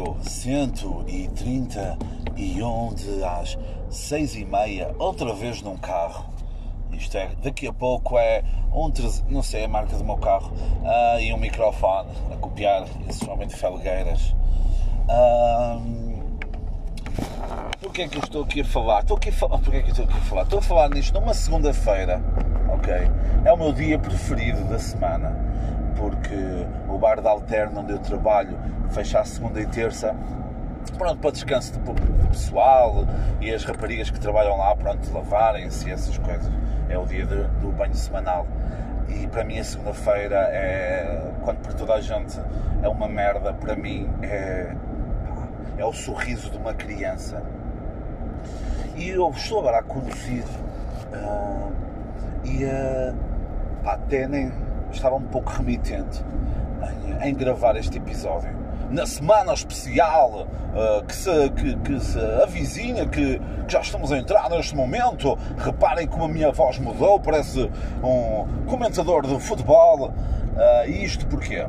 episódio 131 de às 6 e meia, outra vez num carro. Isto é, daqui a pouco é um, não sei a marca do meu carro, uh, e um microfone a copiar, de Felgueiras. Um, Porquê é que eu estou aqui a falar? Estou aqui a falar. Porquê é que eu estou aqui a falar? Estou a falar nisto numa segunda-feira, ok? É o meu dia preferido da semana, porque o bar da Alterna onde eu trabalho fecha a segunda e terça. Pronto, para descanso do pessoal e as raparigas que trabalham lá, pronto, lavarem-se e essas coisas. É o dia de, do banho semanal. E para mim a segunda-feira é, quando para toda a gente é uma merda, para mim é, é o sorriso de uma criança. E eu estou agora a conduzir uh, e uh, pá, até nem estava um pouco remitente em, em gravar este episódio. Na semana especial uh, que, se, que, que se avizinha, que, que, já estamos a entrar neste momento, reparem como a minha voz mudou, parece um comentador de futebol. Uh, e isto porquê?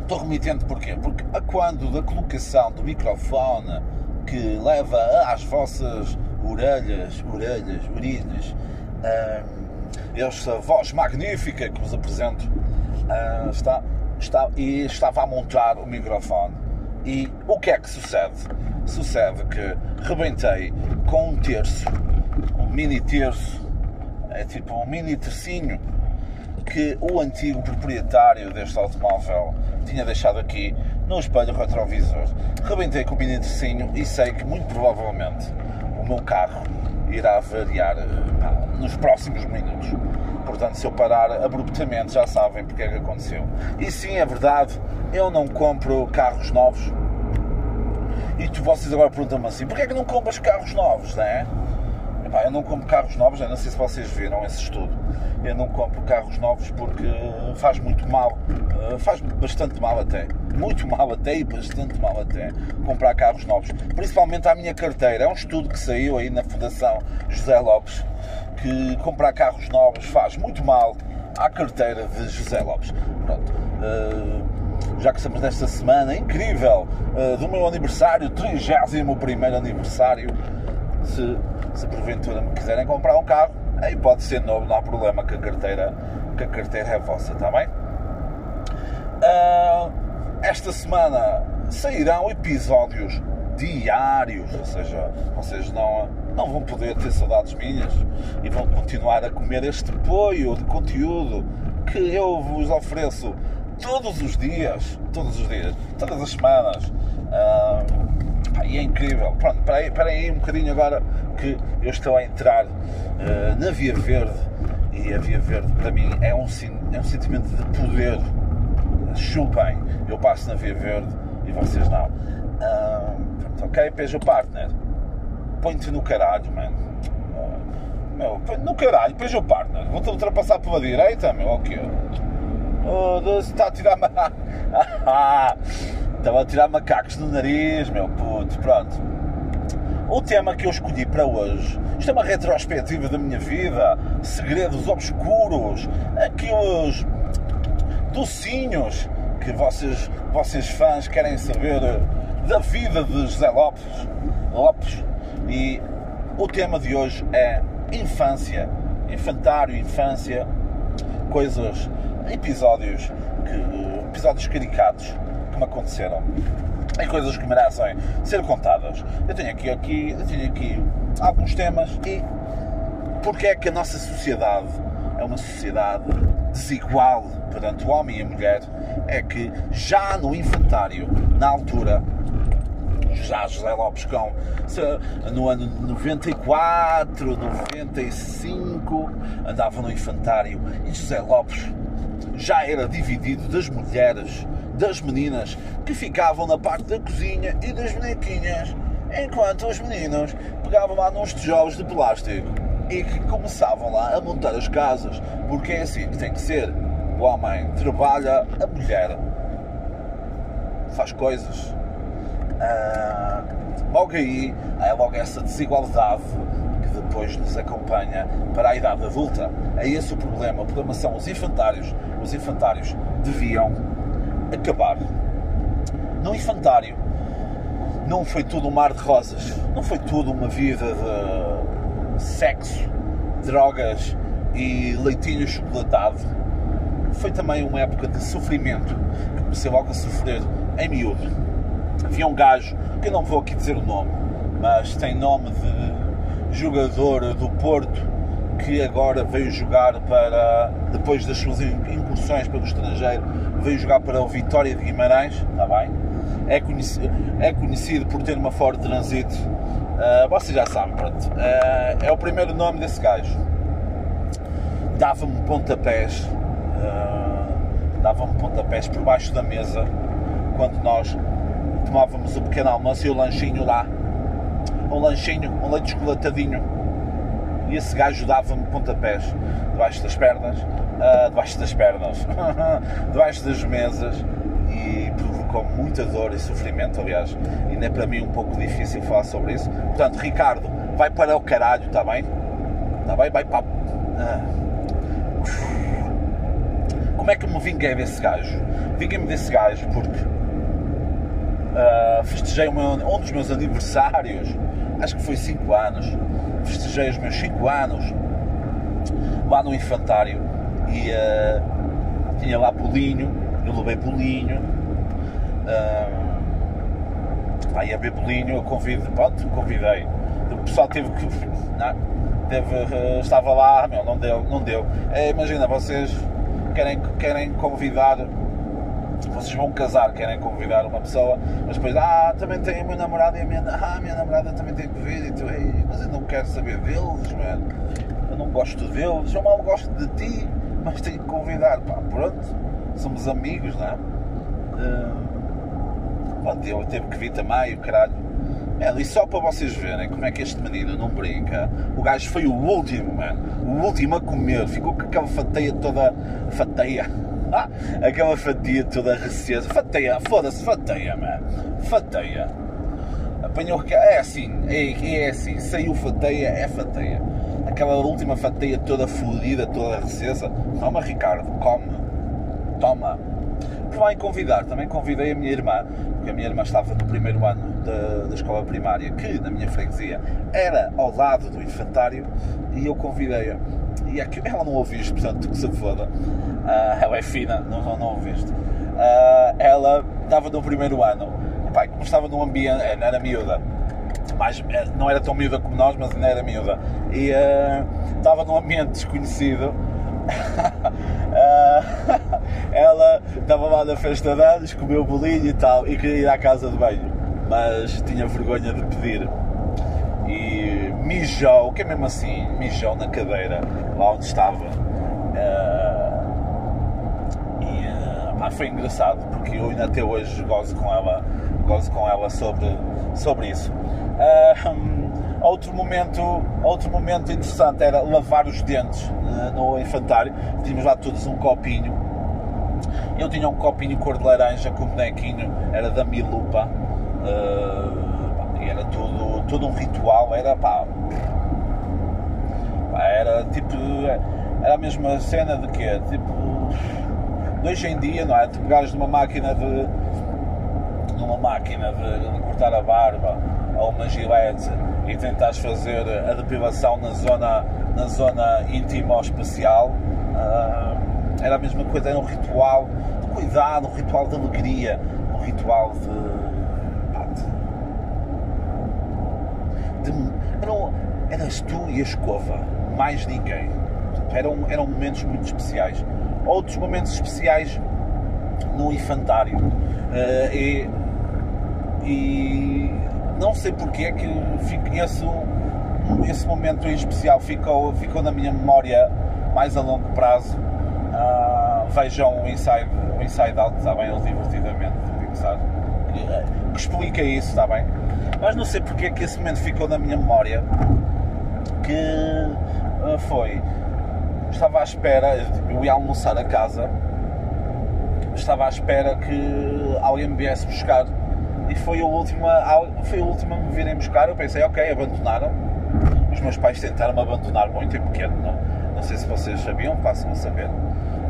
Estou remitente porquê? Porque a quando da colocação do microfone que leva às vossas orelhas, orelhas, urinas, uh, esta voz magnífica que vos apresento, uh, está, está, e estava a montar o microfone. E o que é que sucede? Sucede que rebentei com um terço, um mini terço, é tipo um mini tercinho que o antigo proprietário deste automóvel tinha deixado aqui no espelho retrovisor. Rebentei com o mini tercinho e sei que muito provavelmente o meu carro irá variar pá, nos próximos minutos. Portanto, se eu parar abruptamente, já sabem porque é que aconteceu. E sim, é verdade, eu não compro carros novos. E tu, vocês agora perguntam-me assim: porquê é que não compras carros novos, não é? Eu não compro carros novos, não sei se vocês viram esse estudo. Eu não compro carros novos porque faz muito mal, eh, faz bastante mal até, muito mal até e bastante mal até comprar carros novos, principalmente à minha carteira. É um estudo que saiu aí na Fundação José Lopes que comprar carros novos faz muito mal à carteira de José Lopes. Pronto. Uh, já que estamos nesta semana incrível do meu aniversário, 31 aniversário, se se porventura me quiserem comprar um carro, aí pode ser novo, não há problema que a carteira, que a carteira é vossa, está bem? Uh, esta semana sairão episódios diários, ou seja, vocês não, não vão poder ter saudades minhas e vão continuar a comer este apoio de conteúdo que eu vos ofereço todos os dias, todos os dias, todas as semanas. Uh, e é incrível. Pronto, espera aí, espera aí um bocadinho agora que eu estou a entrar uh, na Via Verde e a Via Verde para mim é um, é um sentimento de poder. Chupem, eu passo na Via Verde e vocês não. Uh, pronto, ok, Peugeot Partner, põe-te no caralho, mano. Uh, meu, no caralho, Peugeot Partner, vou-te ultrapassar pela direita, meu, o quê? Oh, está a tirar-me. Estava a tirar macacos no nariz, meu puto, pronto. O tema que eu escolhi para hoje, isto é uma retrospectiva da minha vida, segredos obscuros, aqueles docinhos que vocês, vocês fãs querem saber da vida de José Lopes, Lopes. E o tema de hoje é infância, infantário, infância, coisas, episódios, que, episódios caricatos me aconteceram e coisas que merecem ser contadas. Eu tenho aqui, aqui, eu tenho aqui alguns temas e porque é que a nossa sociedade é uma sociedade desigual perante o homem e a mulher, é que já no infantário, na altura, já José Lopes com no ano 94, 95, andava no infantário e José Lopes já era dividido das mulheres das meninas que ficavam na parte da cozinha e das bonequinhas, enquanto os meninos pegavam lá nos tijolos de plástico e que começavam lá a montar as casas, porque é assim que tem que ser. O homem trabalha, a mulher faz coisas. Ah, logo aí é logo essa desigualdade que depois nos acompanha para a idade adulta. É esse o problema. O problema são os infantários. Os infantários deviam acabar. No infantário, não foi tudo um mar de rosas, não foi tudo uma vida de sexo, drogas e leitinho chocolatado. Foi também uma época de sofrimento, que comecei logo a sofrer em miúdo. Havia um gajo, que eu não vou aqui dizer o nome, mas tem nome de jogador do Porto, que agora veio jogar para, depois das suas incursões pelo estrangeiro, veio jogar para o Vitória de Guimarães, está bem? É conhecido, é conhecido por ter uma Ford Transit. Uh, vocês já sabem, pronto. Uh, é o primeiro nome desse gajo. Dava-me pontapés, uh, dava-me pontapés por baixo da mesa quando nós tomávamos o pequeno almoço e o lanchinho lá. Um lanchinho, um leite chocolatadinho. E esse gajo dava-me pontapés debaixo das pernas, uh, debaixo das pernas, debaixo das mesas e provocou muita dor e sofrimento, aliás, ainda é para mim um pouco difícil falar sobre isso. Portanto, Ricardo, vai para o caralho, está bem? Está bem? Vai para. Ah. Como é que me vinguei desse gajo? Vinguei-me desse gajo porque uh, festejei um dos meus aniversários, acho que foi 5 anos, festejei os meus 5 anos lá no infantário e uh, tinha lá bolinho, eu levei bolinho. Uh, pá, ia ver bolinho, eu convido, pronto, convidei. O pessoal teve que. Não, teve, uh, estava lá, meu, não deu, não deu. É, imagina, vocês querem, querem convidar vocês vão casar, querem convidar uma pessoa, mas depois, ah, também tem o meu namorado e a minha, ah, a minha namorada também tem Covid e tu, Ei, mas eu não quero saber deles, mano. Eu não gosto deles, eu mal gosto de ti, mas tenho que convidar, pá, pronto, somos amigos, não é? Uh, pronto, eu teve que vir também, o caralho. É, e só para vocês verem como é que este menino não brinca, o gajo foi o último, mano, o último a comer, ficou com aquela fateia toda, fateia, aquela fatia toda recesa. Fateia, foda-se, fateia, mano. Fateia. Apanhou. É assim, é, é assim. Saiu fateia, é fateia. Aquela última fateia toda fodida, toda recesa. Toma, Ricardo, come. Toma. Lá em convidar, também convidei a minha irmã, porque a minha irmã estava no primeiro ano da, da escola primária, que na minha freguesia era ao lado do infantário, e eu convidei-a e aqui, ela não ouviste, portanto, que se foda. Uh, ela é fina, não, não, ouviste. Uh, ela estava no primeiro ano, pá, como estava num ambiente, eh, era miúda, mas eh, não era tão miúda como nós, mas ainda era miúda, e uh, estava num ambiente desconhecido. ela estava lá na festa de anos, comeu bolinho e tal, e queria ir à casa de banho, mas tinha vergonha de pedir e mijou, que é mesmo assim, mijou na cadeira, lá onde estava. Uh, e pá, foi engraçado, porque eu ainda até hoje gozo com ela, gozo com ela sobre, sobre isso. Uh, outro momento, outro momento interessante era lavar os dentes no infantário. Tínhamos lá todos um copinho. Eu tinha um copinho cor de laranja com o bonequinho, era da Milupa. Uh, era tudo, tudo um ritual, era pá, era tipo, era a mesma cena de quê? Tipo, hoje em dia, não é? Tu pegares numa máquina de, numa máquina de, de cortar a barba ou uma gilete e tentares fazer a depilação na zona, na zona íntima ou especial, uh, era a mesma coisa, era um ritual de cuidado, um ritual de alegria, um ritual de de, eram, eras tu e a escova, mais ninguém. Eram, eram momentos muito especiais. Outros momentos especiais no infantário. Uh, e, e, não sei porque é que esse, esse momento em especial ficou, ficou na minha memória mais a longo prazo. Uh, vejam o Inside, o inside Out, está bem? Ele divertidamente, sabe? Que explica isso, está bem? Mas não sei porque é que esse momento ficou na minha memória que uh, foi. Estava à espera, eu ia almoçar a casa, estava à espera que alguém me viesse buscar e foi a última, foi a última a me virem buscar. Eu pensei, ok, abandonaram. Os meus pais tentaram-me abandonar muito em pequeno, não, não sei se vocês sabiam, passam a saber.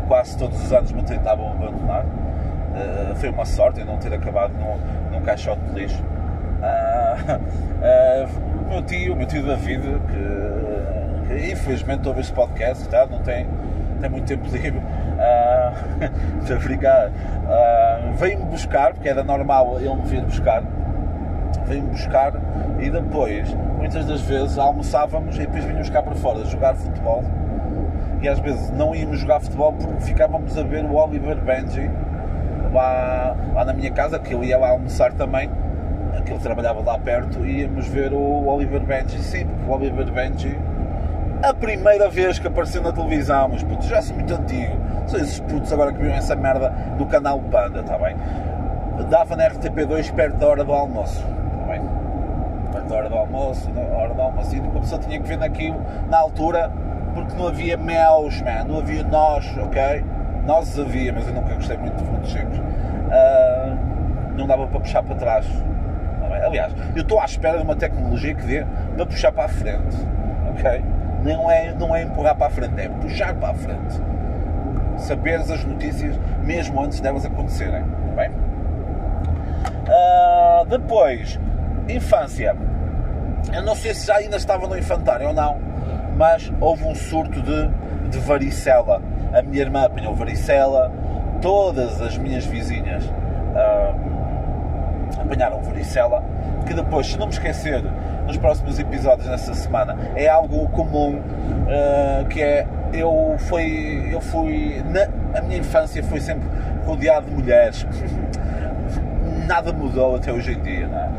Quase todos os anos me tentavam abandonar. Uh, foi uma sorte eu não ter acabado num, num caixote de lixo. Uh, uh, meu tio, meu tio David, que, que infelizmente ouve este podcast, tá? não tem, tem muito tempo livre, uh, de brincar, uh, veio-me buscar, porque era normal ele me vir buscar, veio-me buscar e depois, muitas das vezes, almoçávamos e depois vinhamos cá para fora jogar futebol. E às vezes não íamos jogar futebol porque ficávamos a ver o Oliver Benji lá, lá na minha casa, que eu ia lá almoçar também, que ele trabalhava lá perto, e íamos ver o Oliver Benji. Sim, porque o Oliver Benji, a primeira vez que apareceu na televisão, mas putos, já assim muito antigo, são esses putos agora que viram essa merda do canal Panda, está bem? Dava na RTP2 perto da hora do almoço, está bem? Perto da hora do almoço, da hora do almoço, e uma pessoa tinha que ver naquilo, na altura, porque não havia meus, man, não havia nós, ok? Nós havia, mas eu nunca gostei muito de frutos secos. Uh, não dava para puxar para trás. Aliás, eu estou à espera de uma tecnologia que dê para puxar para a frente. Ok? Não é, não é empurrar para a frente, é puxar para a frente. Saberes as notícias mesmo antes delas acontecerem. Tá bem? Uh, depois, infância. Eu não sei se já ainda estava no infantário ou não, mas houve um surto de, de varicela a minha irmã apanhou varicela, todas as minhas vizinhas uh, apanharam varicela, que depois, se não me esquecer, nos próximos episódios nessa semana, é algo comum, uh, que é, eu fui, eu fui, na, a minha infância foi sempre rodeado de mulheres, nada mudou até hoje em dia, não é?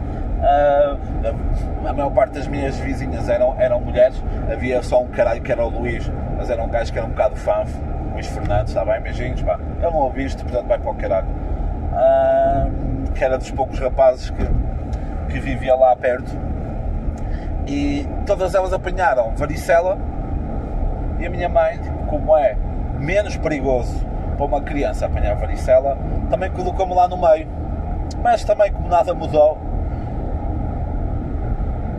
Uh, a maior parte das minhas vizinhas eram, eram mulheres, havia só um caralho que era o Luís, mas era um gajo que era um bocado fanfo, Luís Fernandes, está bem? Beijinhos, pá. Ele não ouviste, portanto vai para o caralho. Uh, que era dos poucos rapazes que, que vivia lá perto. E todas elas apanharam varicela. E a minha mãe, tipo, como é menos perigoso para uma criança apanhar varicela, também colocou-me lá no meio. Mas também, como nada mudou,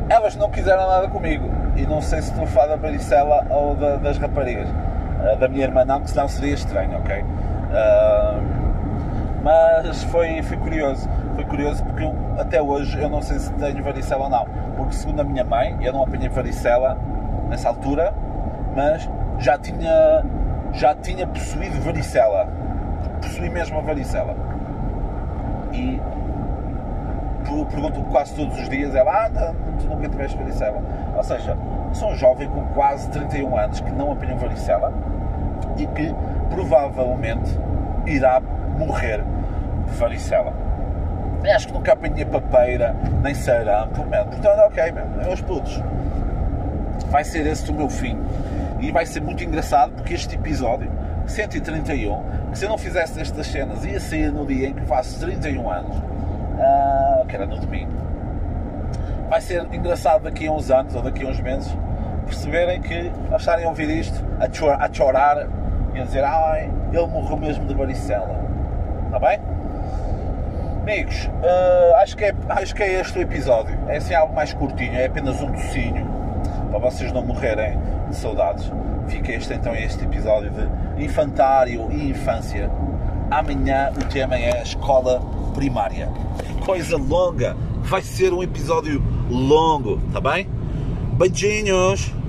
elas não quiseram nada comigo. E não sei se estou a da varicela ou da, das raparigas. Uh, da minha irmã não, que senão seria estranho, ok? Uh, mas foi, foi curioso. Foi curioso porque eu, até hoje eu não sei se tenho varicela ou não. Porque segundo a minha mãe, eu não apanhei varicela nessa altura, mas já tinha, já tinha possuído varicela. Possuí mesmo a varicela. E pergunto quase todos os dias, ela, ah, tu nunca tiveste varicela. Ou seja, sou um jovem com quase 31 anos que não apanhou varicela e que provavelmente irá morrer varicela. Eu acho que nunca apanhei papeira, nem sarampo, portanto, ok, man, meus putos. Vai ser esse o meu fim. E vai ser muito engraçado porque este episódio, 131, que se eu não fizesse estas cenas, ia sair no dia em que faço 31 anos, uh, que era no domingo. Vai ser engraçado daqui a uns anos ou daqui a uns meses perceberem que acharem a ouvir isto, a, a chorar e a dizer ai, ele morreu mesmo de varicela. Está bem? Amigos, uh, acho, que é, acho que é este o episódio. É assim algo mais curtinho, é apenas um docinho para vocês não morrerem de saudades. Fica este então este episódio de infantário e infância. Amanhã o tema é a escola primária. Coisa longa, vai ser um episódio longo, tá bem? Beijinhos!